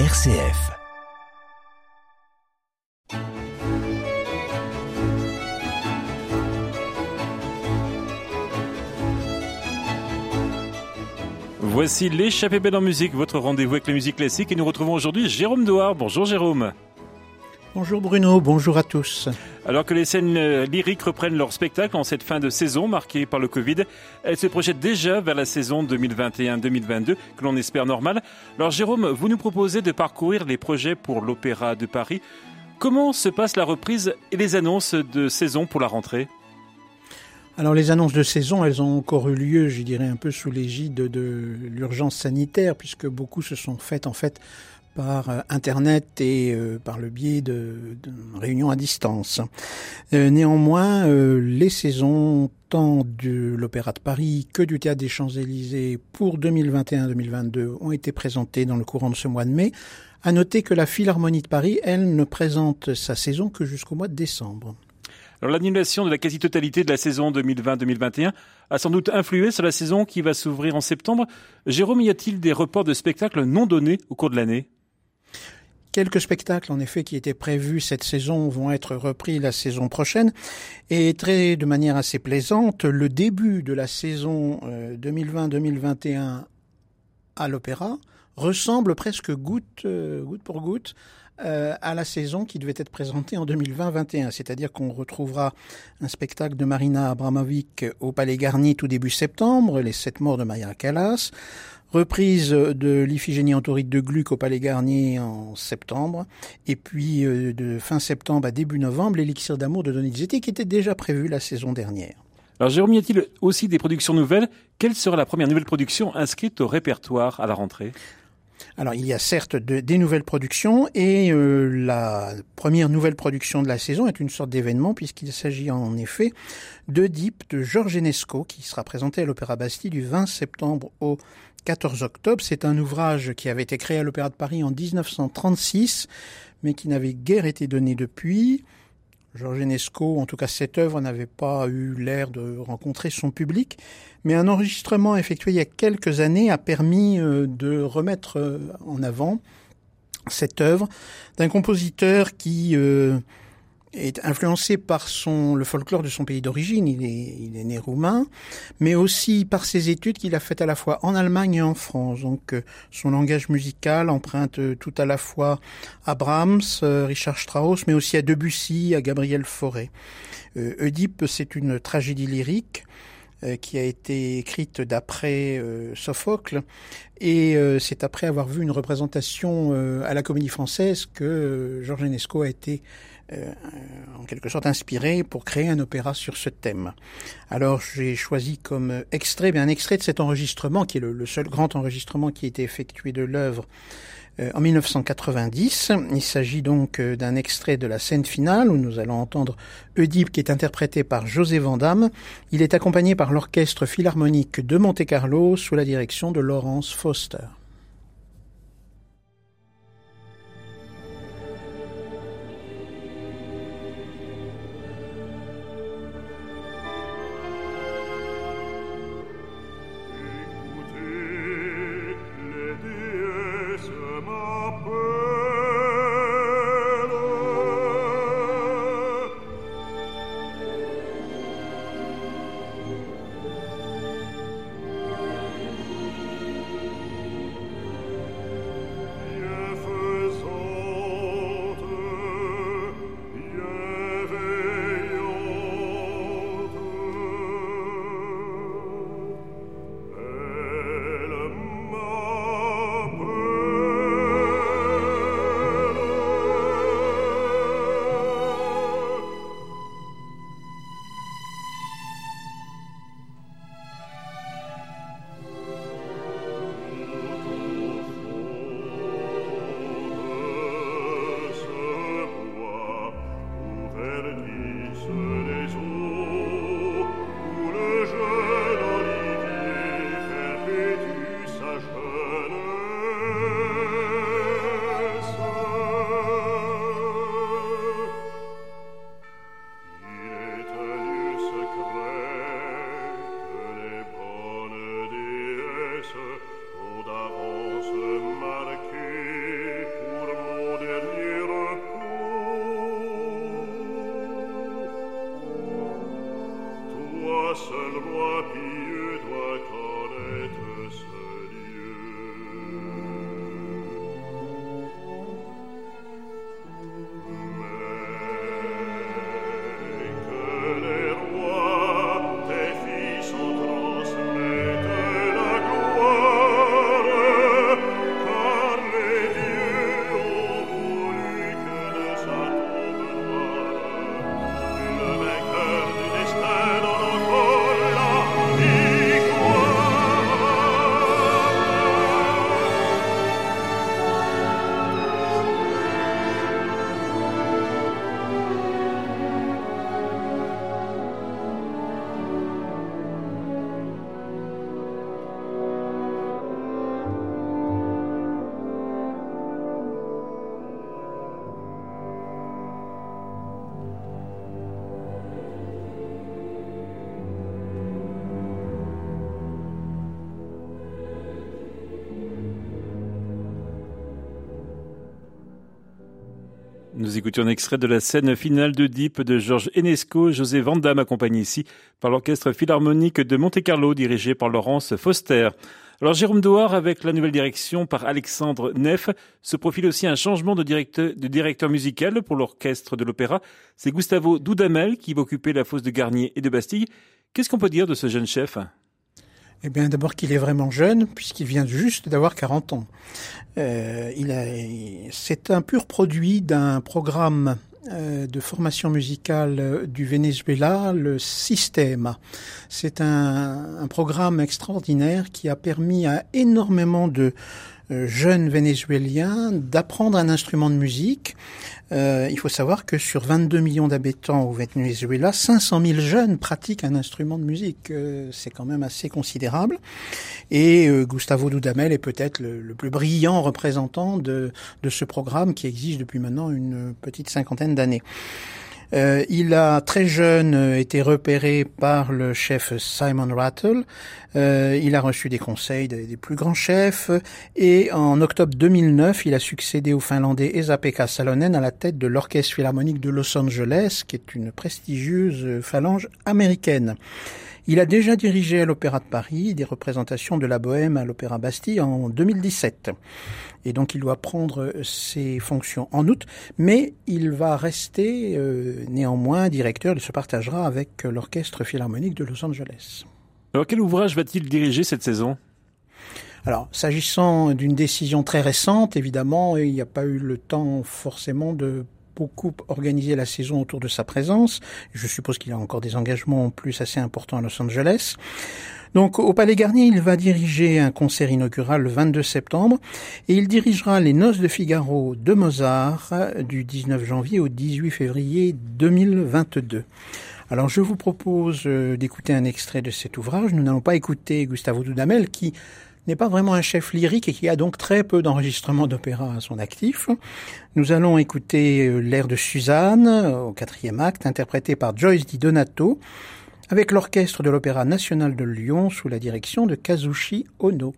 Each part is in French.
RCF. Voici l'échappée belle en musique, votre rendez-vous avec la musique classique et nous retrouvons aujourd'hui Jérôme Douard. Bonjour Jérôme. Bonjour Bruno, bonjour à tous. Alors que les scènes euh, lyriques reprennent leur spectacle en cette fin de saison marquée par le Covid, elles se projettent déjà vers la saison 2021-2022 que l'on espère normale. Alors Jérôme, vous nous proposez de parcourir les projets pour l'Opéra de Paris. Comment se passe la reprise et les annonces de saison pour la rentrée? Alors les annonces de saison, elles ont encore eu lieu, je dirais, un peu sous l'égide de l'urgence sanitaire, puisque beaucoup se sont faites en fait par euh, Internet et euh, par le biais de, réunions à distance. Euh, néanmoins, les saisons tant de l'Opéra de Paris que du Théâtre des Champs-Élysées pour 2021-2022 ont été présentées dans le courant de ce mois de mai. À noter que la Philharmonie de Paris, elle, ne présente sa saison que jusqu'au mois de décembre. Alors l'annulation de la quasi-totalité de la saison 2020-2021 a sans doute influé sur la saison qui va s'ouvrir en septembre. Jérôme, y a-t-il des reports de spectacles non donnés au cours de l'année? Quelques spectacles, en effet, qui étaient prévus cette saison vont être repris la saison prochaine. Et très, de manière assez plaisante, le début de la saison 2020-2021 euh, à l'opéra ressemble presque goutte, euh, goutte pour goutte euh, à la saison qui devait être présentée en 2020-21. C'est-à-dire qu'on retrouvera un spectacle de Marina Abramovic au Palais Garni tout début septembre, Les Sept Morts de Maria Callas, reprise de l'Iphigénie Antoride de Gluck au Palais Garnier en septembre, et puis euh, de fin septembre à début novembre, l'Élixir d'amour de Donizetti qui était déjà prévu la saison dernière. Alors Jérôme, y a-t-il aussi des productions nouvelles? Quelle sera la première nouvelle production inscrite au répertoire à la rentrée? Alors il y a certes des nouvelles productions et euh, la première nouvelle production de la saison est une sorte d'événement puisqu'il s'agit en effet d'Oedipe de Georges Enesco qui sera présenté à l'Opéra Bastille du 20 septembre au 14 octobre. C'est un ouvrage qui avait été créé à l'Opéra de Paris en 1936 mais qui n'avait guère été donné depuis. Georges Enesco, en tout cas cette œuvre, n'avait pas eu l'air de rencontrer son public, mais un enregistrement effectué il y a quelques années a permis euh, de remettre euh, en avant cette œuvre d'un compositeur qui euh, est influencé par son, le folklore de son pays d'origine. Il est, il est né roumain, mais aussi par ses études qu'il a faites à la fois en Allemagne et en France. Donc, euh, son langage musical emprunte euh, tout à la fois à Brahms, euh, Richard Strauss, mais aussi à Debussy, à Gabriel Fauré. Oedipe, c'est une tragédie lyrique qui a été écrite d'après Sophocle et c'est après avoir vu une représentation à la Comédie Française que Georges Enesco a été euh, en quelque sorte inspiré pour créer un opéra sur ce thème. Alors j'ai choisi comme extrait, bien un extrait de cet enregistrement, qui est le, seul grand enregistrement qui a été effectué de l'œuvre euh, en 1990. Il s'agit donc euh, d'un extrait de la scène finale où nous allons entendre Oedipe qui est interprété par José Vandamme. Il est accompagné par l'orchestre philharmonique de Monte-Carlo sous la direction de Laurence Foster. Nous écoutions un extrait de la scène finale de Deep de Georges Enesco, José Vandam accompagné ici par l'orchestre philharmonique de Monte-Carlo dirigé par Laurence Foster. Alors Jérôme Douard, avec la nouvelle direction par Alexandre Neff, se profile aussi un changement de directeur, de directeur musical pour l'orchestre de l'opéra. C'est Gustavo Dudamel qui va occuper la fosse de Garnier et de Bastille. Qu'est-ce qu'on peut dire de ce jeune chef? Eh bien, d'abord qu'il est vraiment jeune, puisqu'il vient juste d'avoir 40 ans. Euh, il a, c'est un pur produit d'un programme euh, de formation musicale du Venezuela, le Systema. C'est un, un, programme extraordinaire qui a permis à énormément de euh, jeunes Vénézuéliens d'apprendre un instrument de musique. Euh, il faut savoir que sur 22 millions d'habitants au Venezuela, 500 000 jeunes pratiquent un instrument de musique. Euh, c'est quand même assez considérable. Et Gustavo Dudamel est peut-être le, le, plus brillant représentant de, de ce programme qui existe depuis maintenant une petite cinquantaine d'années. Euh, il a très jeune euh, été repéré par le chef Simon Rattle. Euh, il a reçu des conseils des, plus grands chefs et en octobre 2009, il a succédé au Finlandais Esa-Pekka Salonen à la tête de l'Orchestre Philharmonique de Los Angeles, qui est une prestigieuse phalange américaine. Il a déjà dirigé à l'Opéra de Paris des représentations de la Bohème à l'Opéra Bastille en 2017. Et donc il doit prendre ses fonctions en août, mais il va rester euh, néanmoins directeur, il se partagera avec l'Orchestre Philharmonique de Los Angeles. Alors quel ouvrage va-t-il diriger cette saison? Alors, s'agissant d'une décision très récente, évidemment, il n'y a pas eu le temps forcément de beaucoup organisé la saison autour de sa présence. Je suppose qu'il a encore des engagements en plus assez importants à Los Angeles. Donc au Palais Garnier, il va diriger un concert inaugural le 22 septembre et il dirigera les Noces de Figaro de Mozart du 19 janvier au 18 février 2022. Alors je vous propose euh, d'écouter un extrait de cet ouvrage. Nous n'allons pas écouter Gustavo Dudamel qui n'est pas vraiment un chef lyrique et qui a donc très peu d'enregistrements d'opéra à son actif. Nous allons écouter euh, l'air de Suzanne au quatrième acte, interprété par Joyce Di Donato, avec l'orchestre de l'Opéra national de Lyon sous la direction de Kazushi Ono.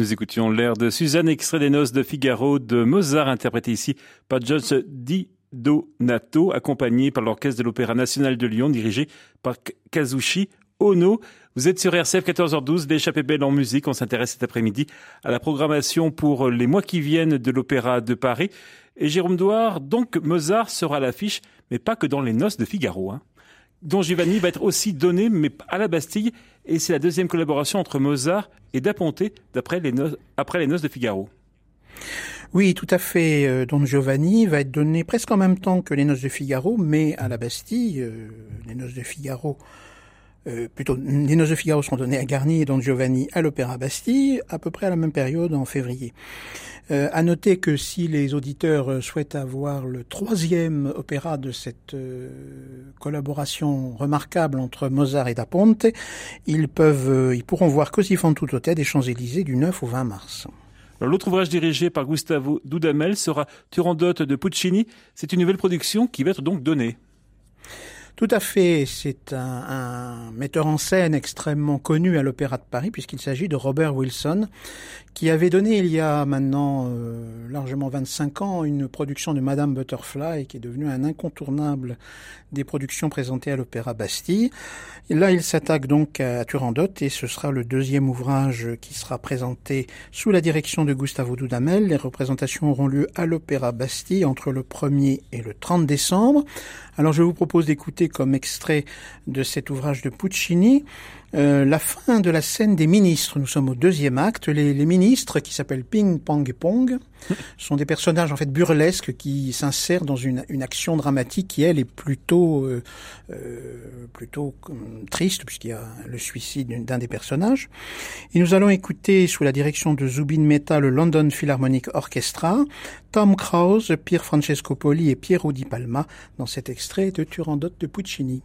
Nous écoutions l'air de Suzanne, extrait des noces de Figaro de Mozart, interprété ici par George Di Donato, accompagné par l'Orchestre de l'Opéra National de Lyon, dirigé par Kazushi Ono. Vous êtes sur RCF 14h12, l'échappée belle en musique. On s'intéresse cet après-midi à la programmation pour les mois qui viennent de l'Opéra de Paris. Et Jérôme Douard, donc Mozart sera à l'affiche, mais pas que dans les noces de Figaro. Hein. Don Giovanni va être aussi donné, mais à la Bastille, et c'est la deuxième collaboration entre Mozart et Daponte, d'après les noces, après les noces de Figaro. Oui, tout à fait. Euh, Don Giovanni va être donné presque en même temps que les noces de Figaro, mais à la Bastille, euh, les noces de Figaro euh, plutôt, les Noces de Figaro seront données à Garnier et Don Giovanni à l'Opéra Bastille, à peu près à la même période, en février. Euh, à noter que si les auditeurs souhaitent avoir le troisième opéra de cette euh, collaboration remarquable entre Mozart et Da Ponte, ils peuvent, euh, ils pourront voir Così fan tutto des Champs-Élysées du 9 au 20 mars. L'autre ouvrage dirigé par Gustavo Dudamel sera Turandot de Puccini. C'est une nouvelle production qui va être donc donnée. Tout à fait. C'est un, un, metteur en scène extrêmement connu à l'Opéra de Paris, puisqu'il s'agit de Robert Wilson, qui avait donné il y a maintenant euh, largement 25 ans une production de Madame Butterfly, qui est devenue un incontournable des productions présentées à l'Opéra Bastille. Là, il s'attaque donc à Turandot, et ce sera le deuxième ouvrage qui sera présenté sous la direction de Gustavo Dudamel. Les représentations auront lieu à l'Opéra Bastille entre le 1er et le 30 décembre. Alors je vous propose d'écouter comme extrait de cet ouvrage de Puccini euh, la fin de la scène des ministres. Nous sommes au deuxième acte. Les, les ministres, qui s'appellent Ping, Pong et Pong, sont des personnages en fait burlesques qui s'insèrent dans une, une, action dramatique qui elle est plutôt euh, euh, plutôt triste puisqu'il y a le suicide d'un des personnages. Et nous allons écouter sous la direction de Zubin Mehta le London Philharmonic Orchestra, Tom Krause, Pier Francesco Poli et Piero Di Palma dans cet extrait de Turandot de Puccini.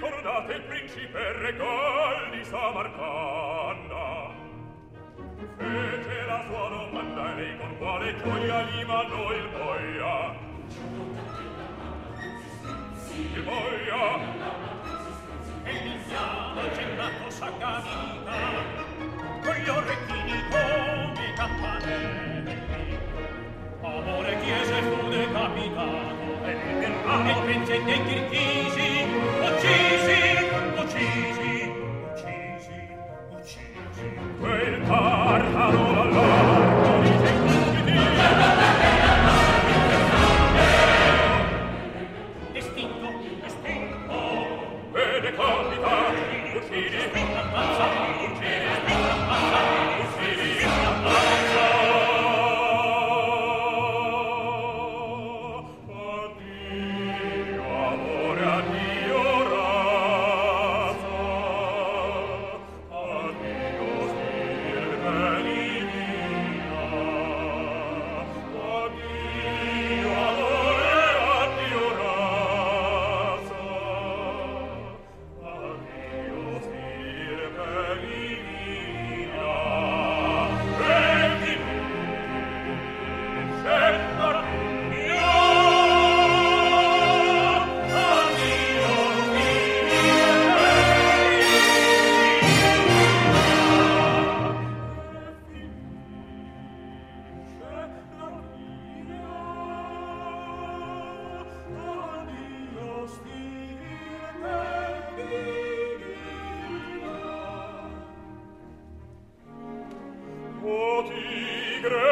ricordate il principe regal di Samarcanda fece la sua domanda e lei con quale gioia gli mandò il boia. Il boia. E mi siamo cosa saccavinita con gli orecchini come i campanelli. Amore chiese fu decapitato e per il principe dei Kirghisi uccisi uccisi tiger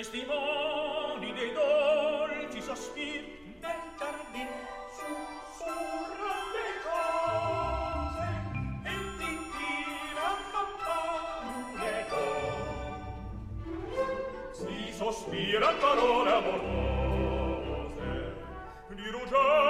testimoni dei dolci sospir del giardin sussurra le cose e ti tira campane con si sospira parole amorose di rugiore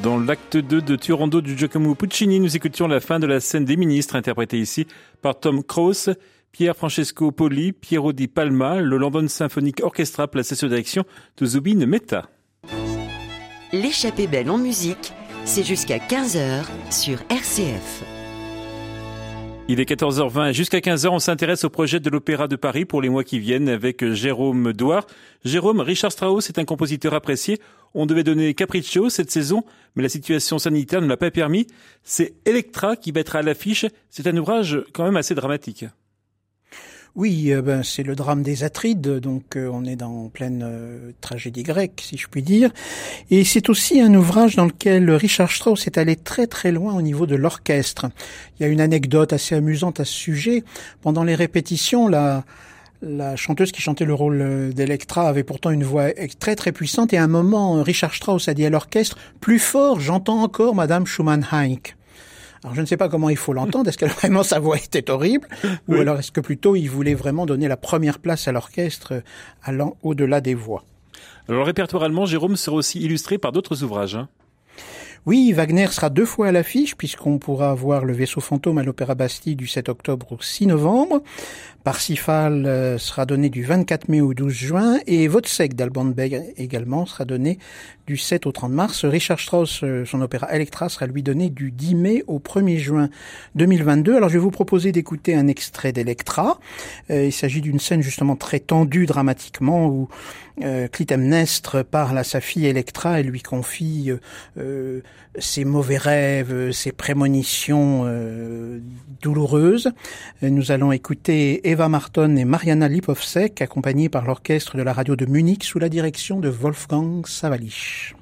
Dans l'acte 2 de Turando du Giacomo Puccini, nous écoutions la fin de la scène des ministres, interprétée ici par Tom Krauss, Pierre Francesco Poli, Piero di Palma, le London Symphonic Orchestra placé sous direction de Zubin Mehta. L'échappée belle en musique, c'est jusqu'à 15h sur RCF. Il est 14h20 jusqu'à 15h, on s'intéresse au projet de l'Opéra de Paris pour les mois qui viennent avec Jérôme Douard. Jérôme, Richard Strauss est un compositeur apprécié. On devait donner Capriccio cette saison, mais la situation sanitaire ne l'a pas permis. C'est Electra qui mettra à l'affiche. C'est un ouvrage quand même assez dramatique. Oui, euh, ben, c'est le drame des Atrides, donc euh, on est dans pleine euh, tragédie grecque, si je puis dire. Et c'est aussi un ouvrage dans lequel Richard Strauss est allé très très loin au niveau de l'orchestre. Il y a une anecdote assez amusante à ce sujet. Pendant les répétitions, la, la chanteuse qui chantait le rôle d'Electra avait pourtant une voix très très puissante et à un moment, Richard Strauss a dit à l'orchestre, plus fort, j'entends encore Madame Schumann-Heink. Alors je ne sais pas comment il faut l'entendre. Est-ce que vraiment sa voix était horrible, ou Oui. alors est-ce que plutôt il voulait vraiment donner la première place à l'orchestre, allant au-delà des voix? Alors le répertoire allemand, Jérôme, sera aussi illustré par d'autres ouvrages. hein. Oui, Wagner sera deux fois à l'affiche puisqu'on pourra voir le vaisseau fantôme à l'Opéra Bastille du 7 octobre au 6 novembre. Parsifal euh, sera donné du 24 mai au 12 juin et Vodsek d'Alban Berg également sera donné du 7 au 30 mars. Richard Strauss, euh, son opéra Electra sera lui donné du 10 mai au 1er juin 2022. Alors je vais vous proposer d'écouter un extrait d'Electra. Euh, il s'agit d'une scène justement très tendue dramatiquement où Clytemnestre parle à sa fille Electra et lui confie ces mauvais rêves, ces prémonitions douloureuses. Nous allons écouter Eva Marton et Mariana Lipovsek, accompagnées par l'orchestre de la radio de Munich sous la direction de Wolfgang Savalich.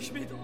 iş miydi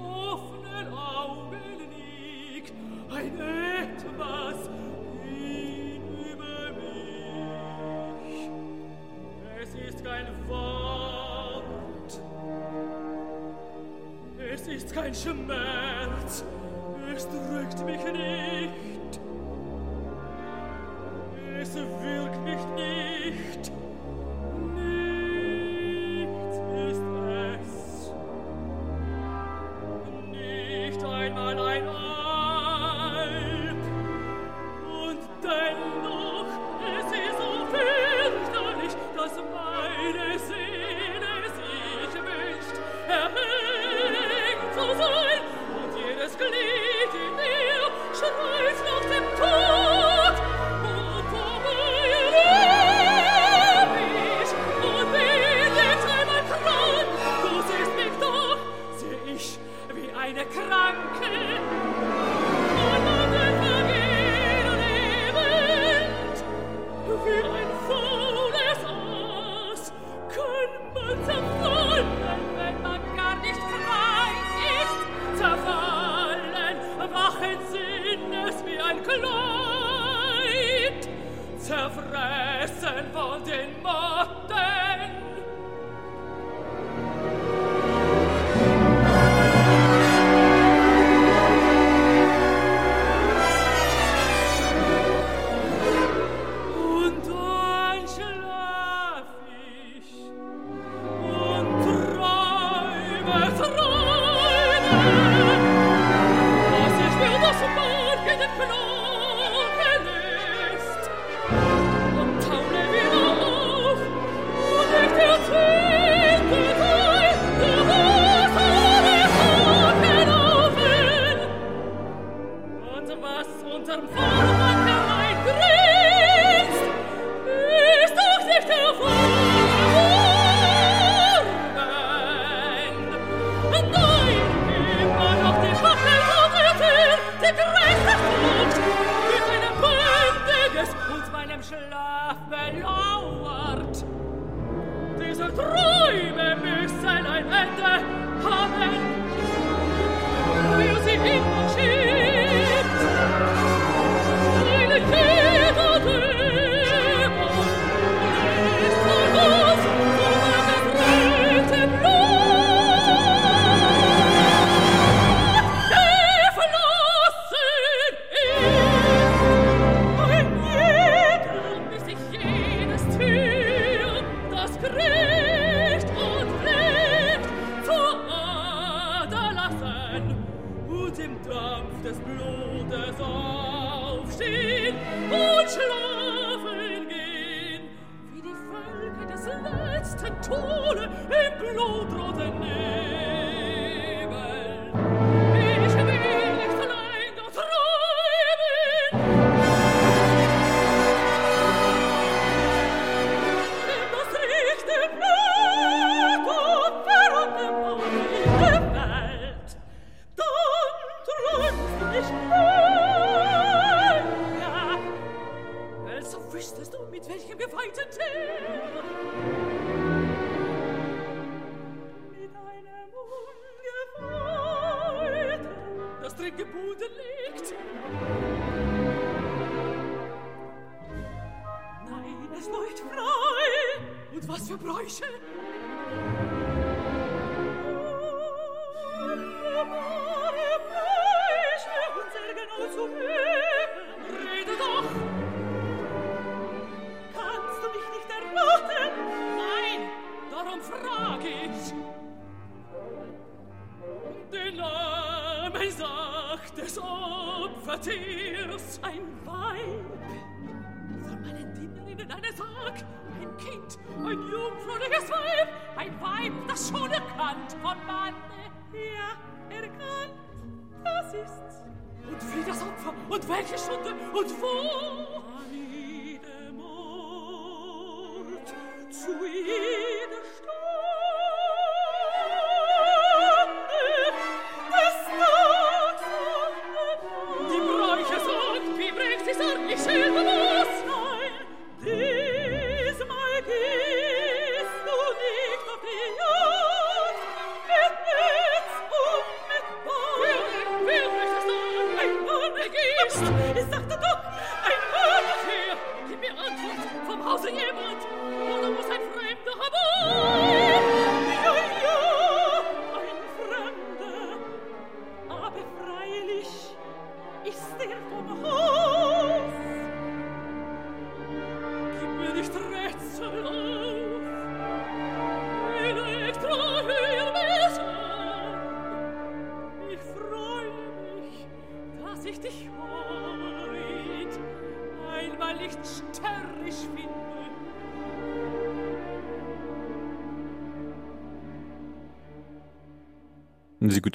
und im Dampf des Blutes aufstehen und schlafen gehen, wie die Völker des letzten Tode im blutroten Meer.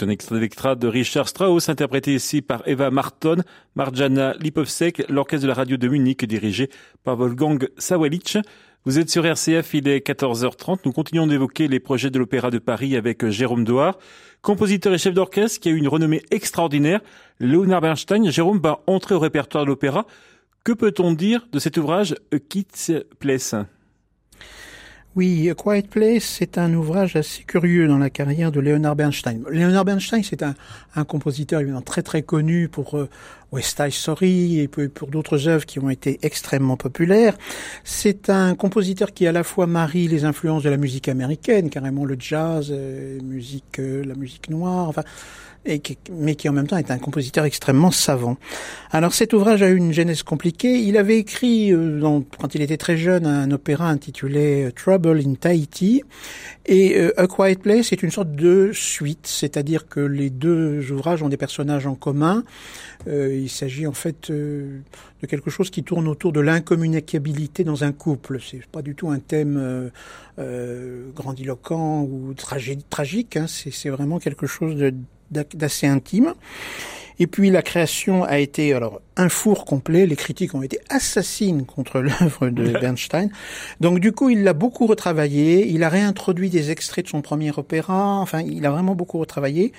Un extrait de Richard Strauss, interprété ici par Eva Marton, Marjana Lipovsek, l'orchestre de la radio de Munich, dirigé par Wolfgang Sawalic. Vous êtes sur RCF, il est 14h30. Nous continuons d'évoquer les projets de l'Opéra de Paris avec Jérôme Doard, compositeur et chef d'orchestre qui a eu une renommée extraordinaire. Leonard Bernstein, Jérôme va entrer au répertoire de l'opéra. Que peut-on dire de cet ouvrage A Kit's Place oui, Quiet Place, c'est un ouvrage assez curieux dans la carrière de Leonard Bernstein. Leonard Bernstein, c'est un, compositeur évidemment très très connu pour euh, West Side Story et pour, d'autres œuvres qui ont été extrêmement populaires. C'est un compositeur qui à la fois marie les influences de la musique américaine, carrément le jazz, euh, euh, la musique noire, enfin et qui, mais qui en même temps est un compositeur extrêmement savant. Alors cet ouvrage a eu une genèse compliquée. Il avait écrit, euh, quand il était très jeune, un opéra intitulé euh, Trouble in Tahiti, et euh, A Quiet Place est une sorte de suite, c'est-à-dire que les deux ouvrages ont des personnages en commun. il s'agit en fait de quelque chose qui tourne autour de l'incommunicabilité dans un couple. C'est pas du tout un thème grandiloquent ou tragique. Hein. C'est vraiment quelque chose de d'assez intime. Et puis la création a été alors un four complet. Les critiques ont été assassines contre l'œuvre de Bernstein. Donc du coup, il l'a beaucoup retravaillé. Il a réintroduit des extraits de son premier opéra. Enfin, il a vraiment beaucoup retravaillé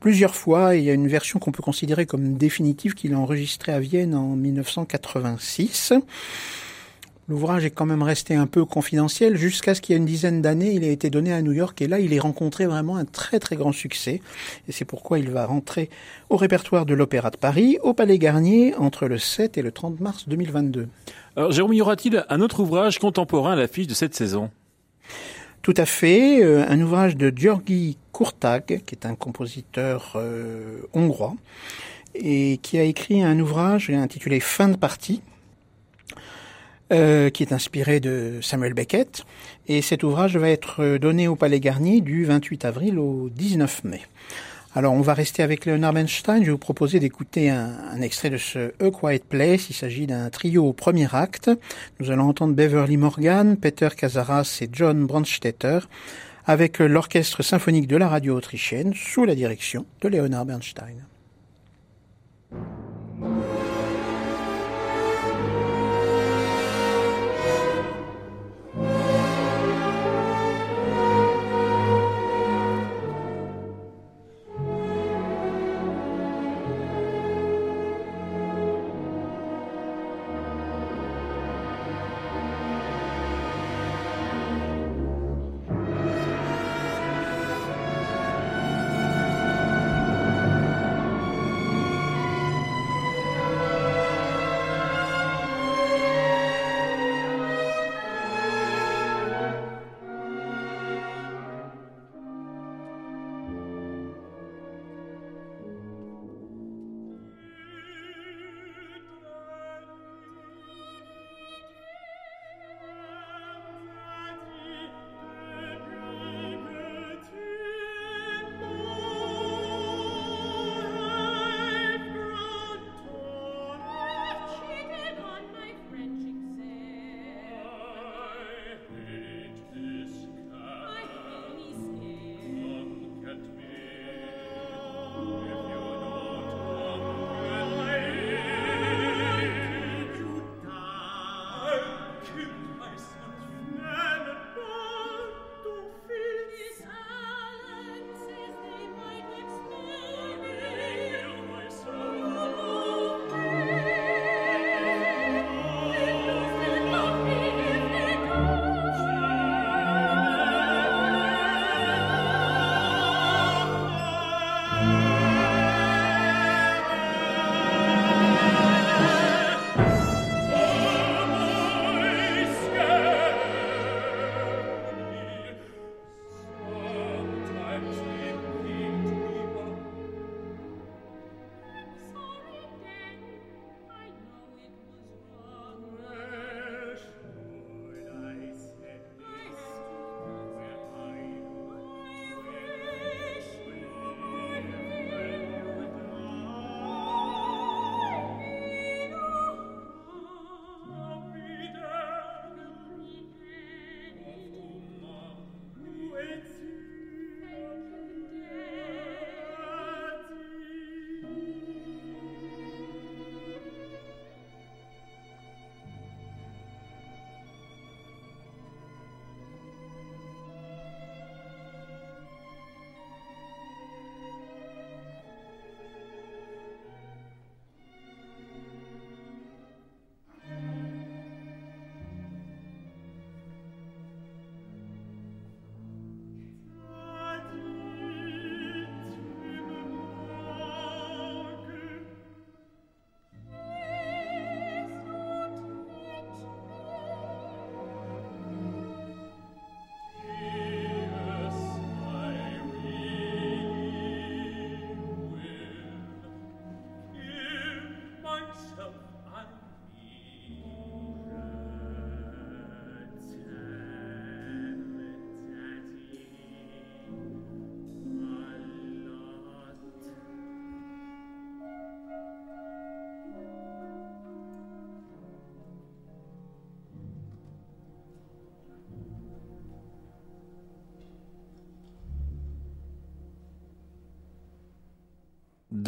plusieurs fois. Il y a une version qu'on peut considérer comme définitive qu'il a enregistrée à Vienne en 1986. L'ouvrage est quand même resté un peu confidentiel. Jusqu'à ce qu'il y ait une dizaine d'années, il a été donné à New York. Et là, il est rencontré vraiment un très très grand succès. Et c'est pourquoi il va rentrer au répertoire de l'Opéra de Paris, au Palais Garnier, entre le 7 et le 30 mars 2022. Alors, Jérôme, y aura-t-il un autre ouvrage contemporain à l'affiche de cette saison? Tout à fait, euh, un ouvrage de Georgi Kurtag, qui est un compositeur euh, hongrois, et qui a écrit un ouvrage intitulé Fin de partie, euh, qui est inspiré de Samuel Beckett. Et cet ouvrage va être donné au Palais Garnier du 28 avril au 19 mai. Alors on va rester avec Leonard Bernstein. Je vais vous proposer d'écouter un, extrait de ce A Quiet Place. Il s'agit d'un trio au premier acte. Nous allons entendre Beverly Morgan, Peter Cazaras et John Brandstetter avec l'orchestre symphonique de la radio autrichienne sous la direction de Leonard Bernstein.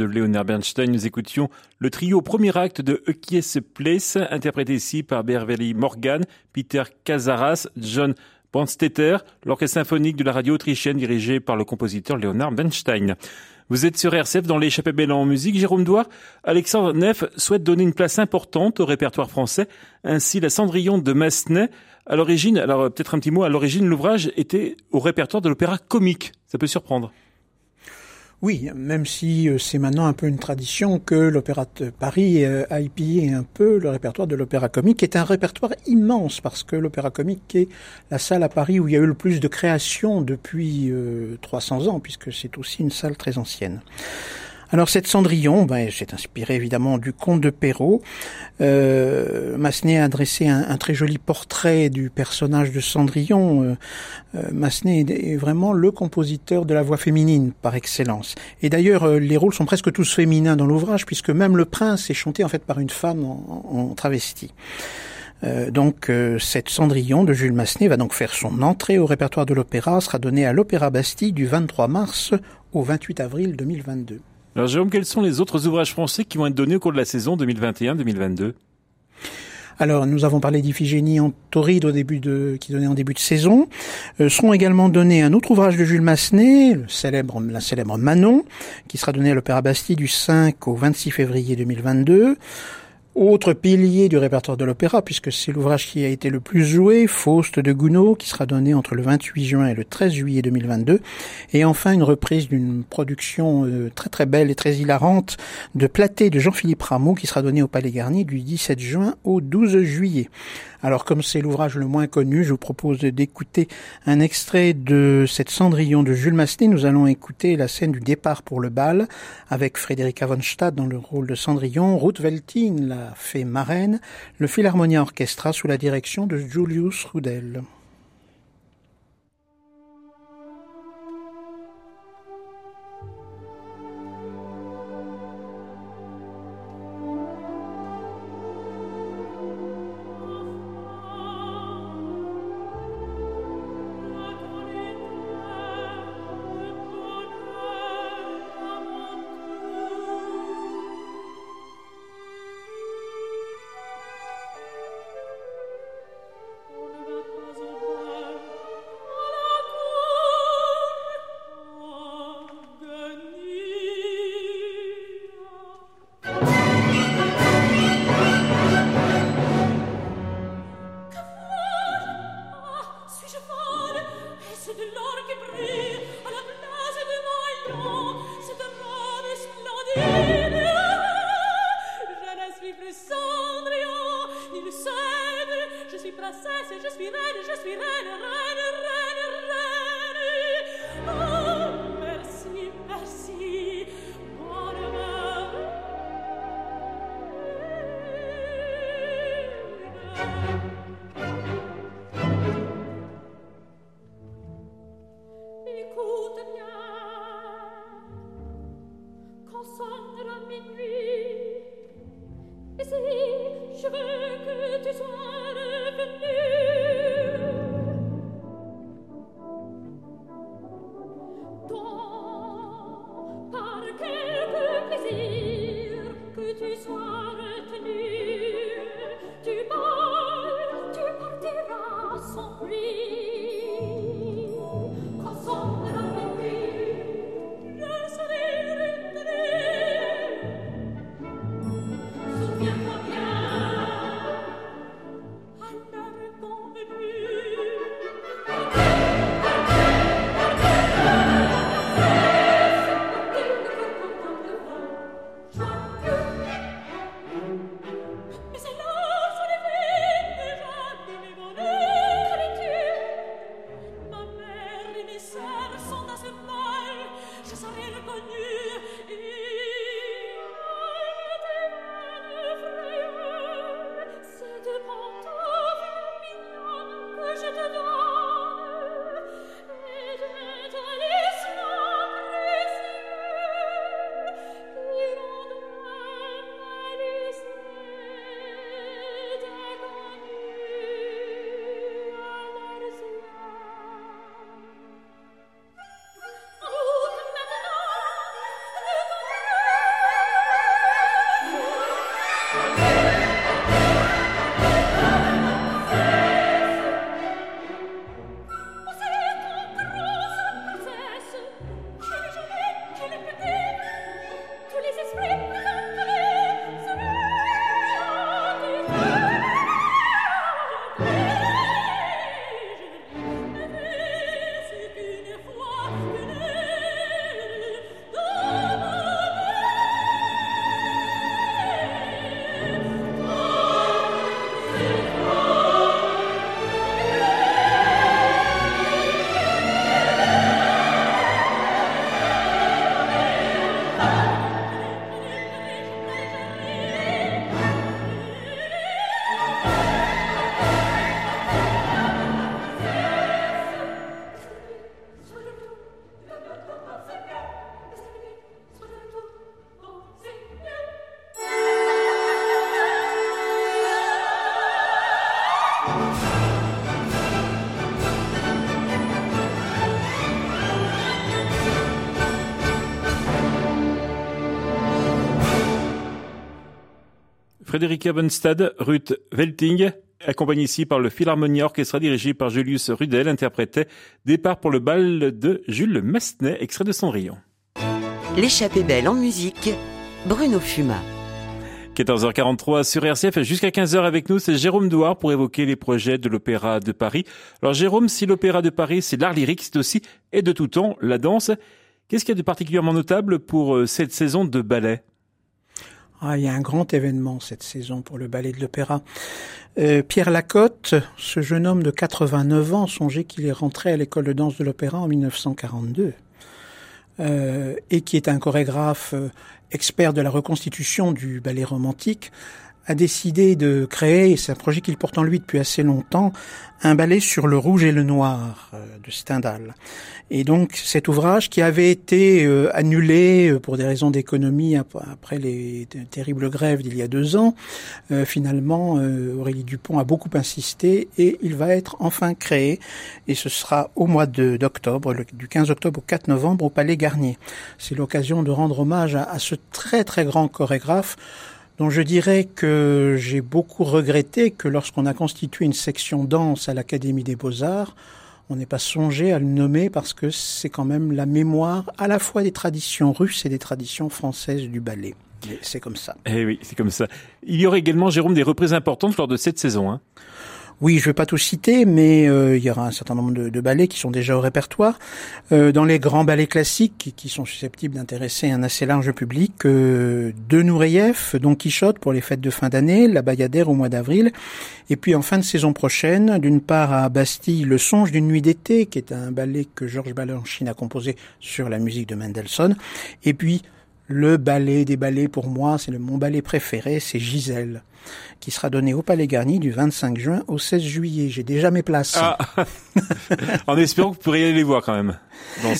De Leonard Bernstein, nous écoutions le trio premier acte de A Place, interprété ici par Beverly Morgan, Peter Cazaras, John Brandstetter, l'orchestre symphonique de la radio autrichienne dirigé par le compositeur Leonard Bernstein. Vous êtes sur RCF dans l'échappée belle en musique. Jérôme Douard, Alexandre Neff souhaite donner une place importante au répertoire français. Ainsi, la Cendrillon de Massenet, à l'origine, alors peut-être un petit mot, à l'origine, l'ouvrage était au répertoire de l'opéra comique. Ça peut surprendre. Oui, même si euh, c'est maintenant un peu une tradition que l'Opéra de Paris euh, a pillé un peu le répertoire de l'Opéra Comique, qui est un répertoire immense parce que l'Opéra Comique est la salle à Paris où il y a eu le plus de créations depuis 300 euh, ans, puisque c'est aussi une salle très ancienne. Alors cette Cendrillon, ben, c'est inspiré évidemment du conte de Perrault. Euh, Massenet a dressé un, très joli portrait du personnage de Cendrillon. Euh, euh, Massenet est, vraiment le compositeur de la voix féminine par excellence. Et d'ailleurs, euh, les rôles sont presque tous féminins dans l'ouvrage, puisque même le prince est chanté en fait par une femme en, travesti. Euh, donc cette Cendrillon de Jules Massenet va donc faire son entrée au répertoire de l'opéra, sera donnée à l'Opéra Bastille du 23 mars au 28 avril 2022. Alors Jérôme, quels sont les autres ouvrages français qui vont être donnés au cours de la saison 2021-2022 alors, nous avons parlé d'Iphigénie en Tauride au début de, qui donnait en début de saison. Euh, seront également donnés un autre ouvrage de Jules Massenet, le célèbre, la célèbre Manon, qui sera donné à l'Opéra Bastille du 5 au 26 février 2022. Autre pilier du répertoire de l'opéra, puisque c'est l'ouvrage qui a été le plus joué, Faust de Gounod, qui sera donné entre le 28 juin et le 13 juillet 2022. Et enfin, une reprise d'une production euh, très très belle et très hilarante de Platé de Jean-Philippe Rameau, qui sera donnée au Palais Garni du 17 juin au 12 juillet. Alors comme c'est l'ouvrage le moins connu, je vous propose d'écouter un extrait de cette Cendrillon de Jules Massenet. Nous allons écouter la scène du départ pour le bal avec Frédéric von dans le rôle de Cendrillon, Ruth Veltin la fée marraine, le Philharmonia Orchestra sous la direction de Julius Rudel. Frédéric Ebenstad, Ruth Welting, accompagné ici par le Philharmonia Orchestra dirigé par Julius Rudel, interprétait Départ pour le bal de Jules Massenet, extrait de Cendrillon. L'échappée belle en musique, Bruno Fuma. 14h43 sur RCF jusqu'à 15h avec nous, c'est Jérôme Douard pour évoquer les projets de l'Opéra de Paris. Alors Jérôme, si l'Opéra de Paris c'est l'art lyrique, c'est aussi et de tout temps la danse. Qu'est-ce qu'il y a de particulièrement notable pour euh, cette saison de ballet? Ah, il y a un grand événement cette saison pour le ballet de l'opéra. Euh, Pierre Lacotte, ce jeune homme de 89 ans, songez qu'il est rentré à l'école de danse de l'opéra en 1942. Euh, et qui est un chorégraphe euh, expert de la reconstitution du ballet romantique, a décidé de créer, et c'est un projet qu'il porte en lui depuis assez longtemps, un ballet sur le rouge et le noir euh, de Stendhal. Et donc cet ouvrage qui avait été euh, annulé euh, pour des raisons d'économie après les terribles grèves d'il y a deux ans, finalement Aurélie Dupont a beaucoup insisté et il va être enfin créé et ce sera au mois d'octobre, du 15 octobre au 4 novembre au Palais Garnier. C'est l'occasion de rendre hommage à, à ce très très grand chorégraphe donc je dirais que j'ai beaucoup regretté que lorsqu'on a constitué une section danse à l'Académie des Beaux-Arts, on n'ait pas songé à le nommer parce que c'est quand même la mémoire à la fois des traditions russes et des traditions françaises du ballet. C'est comme ça. Eh oui, c'est comme ça. Il y aurait également, Jérôme, des reprises importantes lors de cette saison. Hein. Oui, je ne vais pas tout citer, mais euh, il y aura un certain nombre de, ballets qui sont déjà au répertoire. Euh, dans les grands ballets classiques, qui, sont susceptibles d'intéresser un assez large public, euh, de Nureyev, Don Quichotte pour les fêtes de fin d'année, La Bayadère au mois d'avril, et puis en fin de saison prochaine, d'une part à Bastille, Le Songe d'une nuit d'été, qui est un ballet que Georges Balanchine a composé sur la musique de Mendelssohn, et puis le ballet des ballets pour moi, c'est mon ballet préféré, c'est Gisèle, qui sera donné au Palais Garni du 25 juin au 16 juillet. J'ai déjà mes places. Ah. en espérant que vous pourriez aller les voir quand même.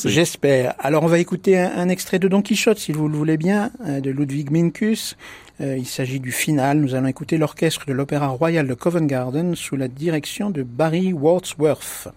J'espère. Alors on va écouter un, extrait de Don Quichotte, si vous le voulez bien, euh, de Ludwig Minkus. Euh, il s'agit du final. Nous allons écouter l'orchestre de l'Opéra Royal de Covent Garden sous la direction de Barry Wordsworth.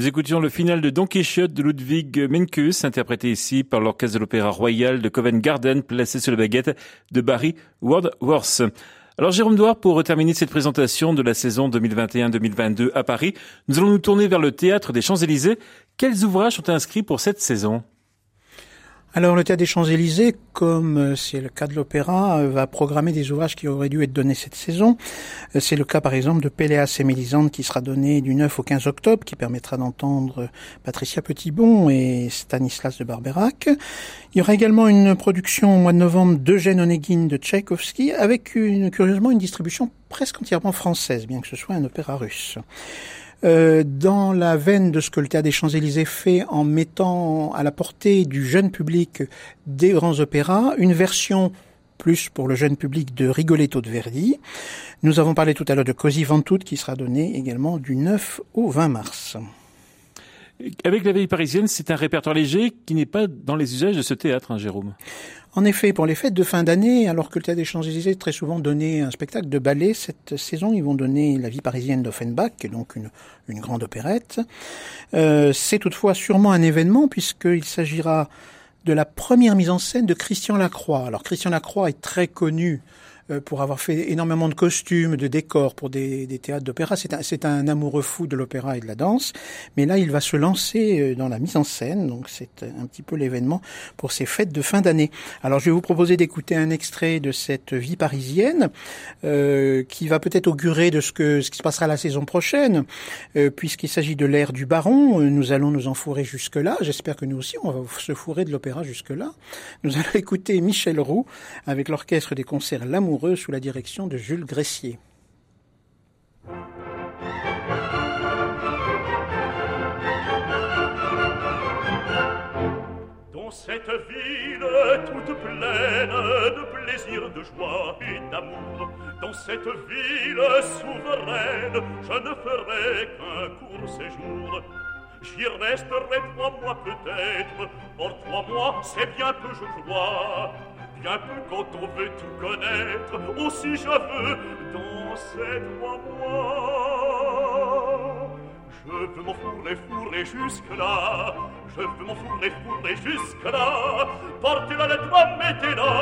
Nous écoutions le final de Don Quichotte de Ludwig Menckus, interprété ici par l'Orchestre de l'Opéra Royal de Covent Garden, placé sur la baguette de Barry Wardworth. Alors Jérôme Douard, pour terminer cette présentation de la saison 2021-2022 à Paris, nous allons nous tourner vers le théâtre des Champs-Élysées. Quels ouvrages sont inscrits pour cette saison? Alors le Théâtre des Champs-Élysées, comme euh, c'est le cas de l'opéra, euh, va programmer des ouvrages qui auraient dû être donnés cette saison. Euh, c'est le cas par exemple de Péléas et Mélisande qui sera donné du 9 au 15 octobre, qui permettra d'entendre Patricia Petitbon et Stanislas de Barberac. Il y aura également une production au mois de novembre d'Eugène Onegin de Tchaïkovski, avec une, curieusement une distribution presque entièrement française, bien que ce soit un opéra russe. Euh, dans la veine de ce que le Théâtre des Champs-Élysées fait en mettant à la portée du jeune public des grands opéras, une version plus pour le jeune public de Rigoletto de Verdi. Nous avons parlé tout à l'heure de Così van tutte qui sera donné également du 9 au 20 mars. Avec la veille parisienne, c'est un répertoire léger qui n'est pas dans les usages de ce théâtre, hein, Jérôme. En effet, pour les fêtes de fin d'année, alors que le Théâtre des Champs-Élysées très souvent donné un spectacle de ballet, cette saison, ils vont donner La vie parisienne d'Offenbach, qui est donc une, une grande opérette. Euh, c'est toutefois sûrement un événement, puisqu'il s'agira de la première mise en scène de Christian Lacroix. Alors Christian Lacroix est très connu pour avoir fait énormément de costumes, de décors pour des, des théâtres d'opéra. C'est un, un amoureux fou de l'opéra et de la danse. Mais là, il va se lancer euh, dans la mise en scène. Donc, c'est un petit peu l'événement pour ces fêtes de fin d'année. Alors, je vais vous proposer d'écouter un extrait de cette vie parisienne euh, qui va peut-être augurer de ce, que, ce qui se passera la saison prochaine, euh, puisqu'il s'agit de l'ère du baron. Nous allons nous enfourrer jusque-là. J'espère que nous aussi, on va se fourrer de l'opéra jusque-là. Nous allons écouter Michel Roux avec l'orchestre des concerts L'amour sous la direction de Jules Gressier. Dans cette ville toute pleine de plaisir, de joie et d'amour, dans cette ville souveraine, je ne ferai qu'un court séjour. J'y resterai trois mois peut-être, pour trois mois c'est bien peu je crois, bien peu quand on veut tout connaître, aussi je veux dans ces trois mois. Je veux m'enfourrer, fourrer jusque-là, je veux m'enfourrer, fourrer jusque-là, portez la lettre, mettez-la,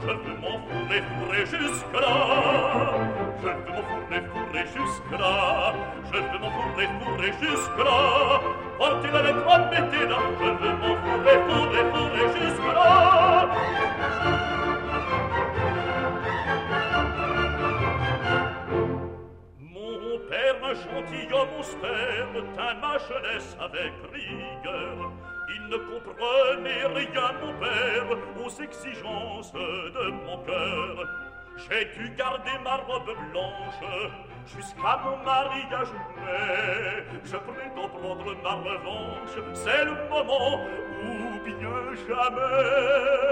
je veux m'enfourrer, fourrer jusque-là, je veux m'enfourrer, fourrer jusque-là, je veux m'enfourrer, fourrer jusque-là, portez la lettre, mettez-la, je veux m'enfourrer, fourrer, fourrer jusque-là. gentilhomme austère tint ma jeunesse avec rigueur. Il ne comprenait rien, mon père, aux exigences de mon cœur. J'ai dû garder ma robe blanche jusqu'à mon mariage, mais je prétends prendre ma revanche. C'est le moment ou bien jamais.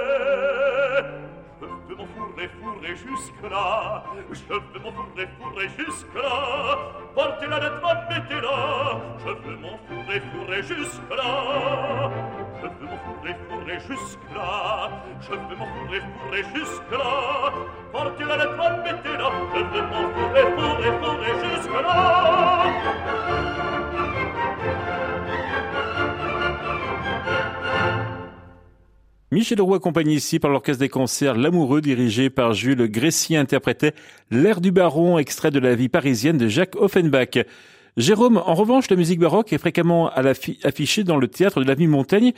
Je veux m'enfourrer, fourrer jusque-là. Je veux m'enfourrer, fourrer jusque-là. Portez la lettre, mettez-la. Je veux m'enfourrer, fourrer jusque-là. Je veux m'enfourrer, fourrer jusque-là. Je veux m'enfourrer, fourrer jusque-là. Portez la lettre, mettez-la. Je veux m'enfourrer, fourrer, fourrer jusque-là. Michel Roux accompagné ici par l'orchestre des concerts L'Amoureux dirigé par Jules Gressier interprétait L'air du baron extrait de la vie parisienne de Jacques Offenbach. Jérôme, en revanche, la musique baroque est fréquemment affichée dans le théâtre de l'avenue Montaigne.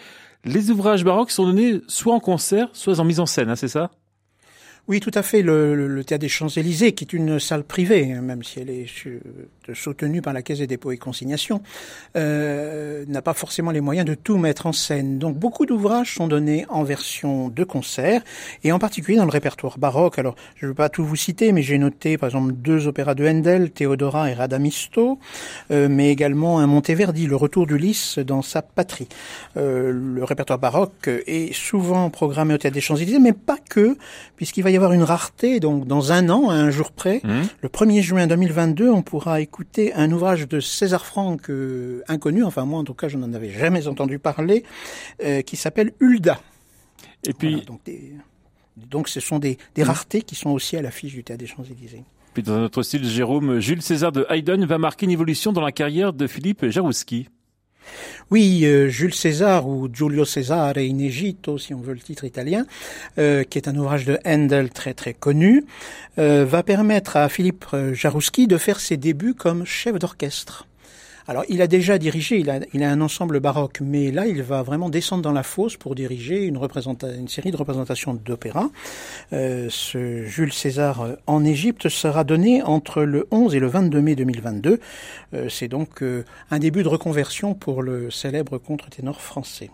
Les ouvrages baroques sont donnés soit en concert, soit en mise en scène, hein, c'est ça? Oui, tout à fait. Le, le, Théâtre des Champs-Élysées, qui est une salle privée, hein, même si elle est soutenue par la Caisse des dépôts et consignations, euh, n'a pas forcément les moyens de tout mettre en scène. Donc beaucoup d'ouvrages sont donnés en version de concert, et en particulier dans le répertoire baroque. Alors, je ne veux pas tout vous citer, mais j'ai noté par exemple deux opéras de Handel, Théodora et Radamisto, euh, mais également un Monteverdi, Le Retour d'Ulysse dans sa patrie. Euh, le répertoire baroque est souvent programmé au Théâtre des Champs-Élysées, mais pas que, puisqu'il va y avoir une rareté, donc dans un an, à un jour près, mmh. le 1er juin 2022, on pourra écouter un ouvrage de César Franck euh, inconnu, enfin moi en tout cas je n'en avais jamais entendu parler, euh, qui s'appelle Hulda. Et puis... donc, ce sont des, des mmh. raretés qui sont aussi à l'affiche du Théâtre des Champs-Élysées. Puis dans notre style, Jérôme, Jules César de Haydn va marquer une évolution dans la carrière de Philippe Jarouski. Oui, euh, Jules César ou Giulio Cesare in Egitto, si on veut le titre italien, euh, qui est un ouvrage de Handel très très connu, euh, va permettre à Philippe Jarouski de faire ses débuts comme chef d'orchestre. Alors, il a déjà dirigé, il a, il a un ensemble baroque, mais là, il va vraiment descendre dans la fosse pour diriger une, une série de représentations d'opéra. Euh, ce Jules César euh, en Égypte sera donné entre le 11 et le 22 mai 2022. Euh, C'est donc euh, un début de reconversion pour le célèbre contre-ténor français.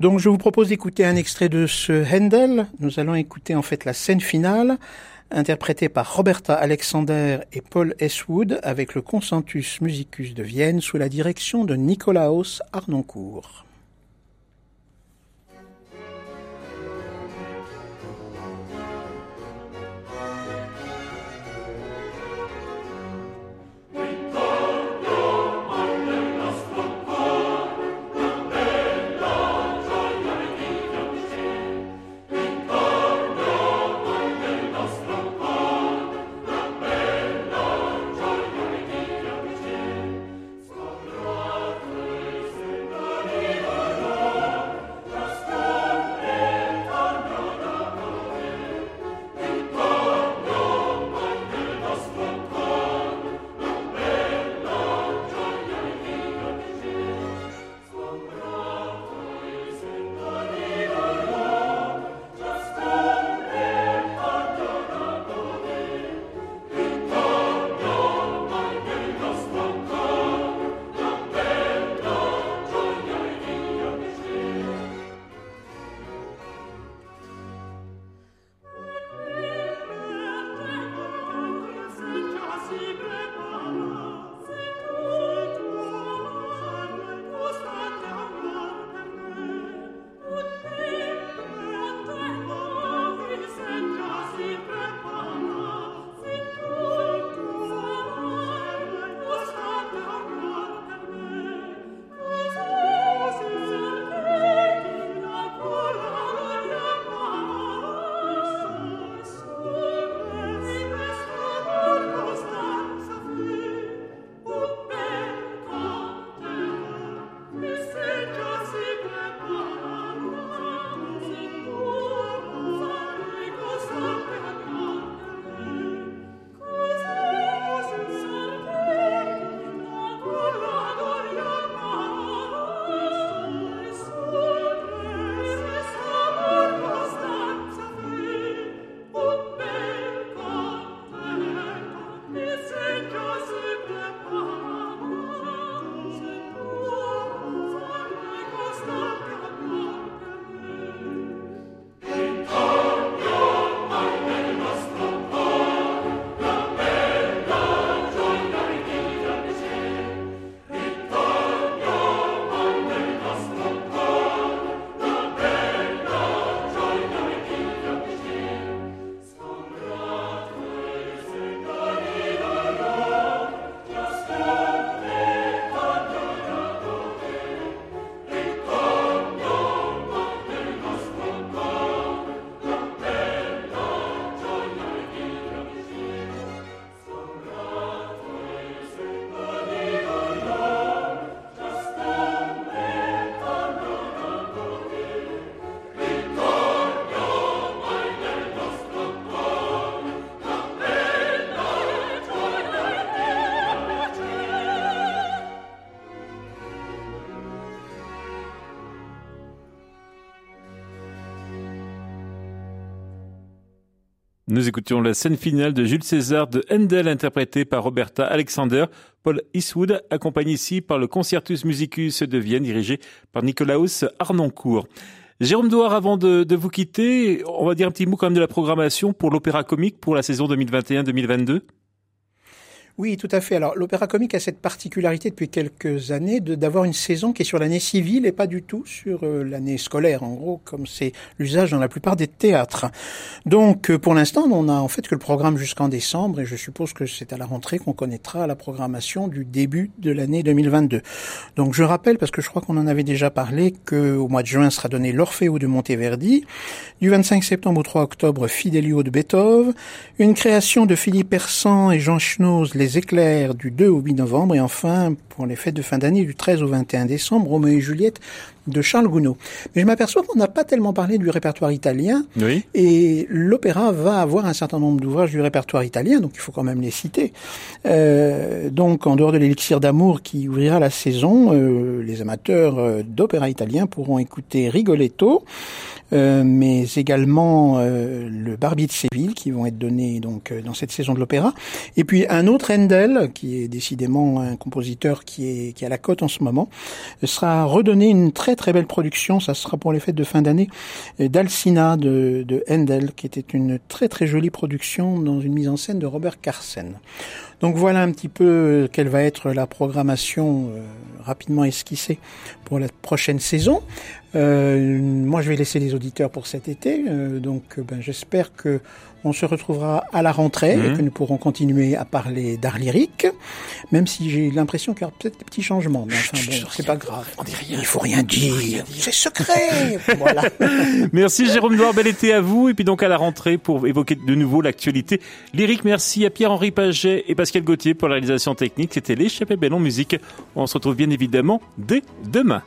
Donc je vous propose d'écouter un extrait de ce Handel. Nous allons écouter en fait la scène finale interprété par Roberta Alexander et Paul Eswood avec le Consentus Musicus de Vienne sous la direction de Nicolaos Arnoncourt. Nous écoutions la scène finale de Jules César de Handel interprétée par Roberta Alexander, Paul Eastwood, accompagné ici par le Concertus Musicus de Vienne dirigé par Nicolaus Arnoncourt. Jérôme Douard, avant de, de, vous quitter, on va dire un petit mot quand même de la programmation pour l'opéra comique pour la saison 2021-2022. Oui, tout à fait. Alors, l'opéra comique a cette particularité depuis quelques années d'avoir une saison qui est sur l'année civile et pas du tout sur euh, l'année scolaire, en gros, comme c'est l'usage dans la plupart des théâtres. Donc, euh, pour l'instant, on a en fait que le programme jusqu'en décembre et je suppose que c'est à la rentrée qu'on connaîtra la programmation du début de l'année 2022. Donc, je rappelle, parce que je crois qu'on en avait déjà parlé, qu'au mois de juin sera donné l'Orfeo de Monteverdi, du 25 septembre au 3 octobre, Fidelio de Beethoven, une création de Philippe Persan et Jean Schnoz, les les éclairs du 2 au 8 novembre et enfin pour les fêtes de fin d'année du 13 au 21 décembre, Roméo et Juliette de Charles Gounod. Mais je m'aperçois qu'on n'a pas tellement parlé du répertoire italien. Oui. Et l'opéra va avoir un certain nombre d'ouvrages du répertoire italien, donc il faut quand même les citer. Euh, donc, en dehors de l'élixir d'amour qui ouvrira la saison, euh, les amateurs euh, d'opéra italien pourront écouter Rigoletto, euh, mais également euh, le Barbier de Séville qui vont être donnés donc euh, dans cette saison de l'opéra. Et puis un autre Handel qui est décidément un compositeur qui est qui à la cote en ce moment sera redonné une très très belle production. Ça sera pour les fêtes de fin d'année d'Alcina de, de Handel qui était une très très jolie production dans une mise en scène de Robert Carsen. Donc voilà un petit peu quelle va être la programmation euh, rapidement esquissée pour la prochaine saison. Euh, moi, je vais laisser les auditeurs pour cet été. Euh, donc, ben, j'espère que on se retrouvera à la rentrée Mhm. et que nous pourrons continuer à parler d'art lyrique, même si j'ai l'impression qu'il y aura peut-être des petits changements. Mais enfin, bon, c'est pas grave. Il faut rien dire. C'est secret. voilà. Merci Jérôme Noir, bel été à vous. Et puis donc à la rentrée pour évoquer de nouveau l'actualité lyrique. Merci à Pierre-Henri Paget et Pascal Gauthier pour la réalisation technique. C'était l'échappée belle en musique. On se retrouve bien évidemment dès demain.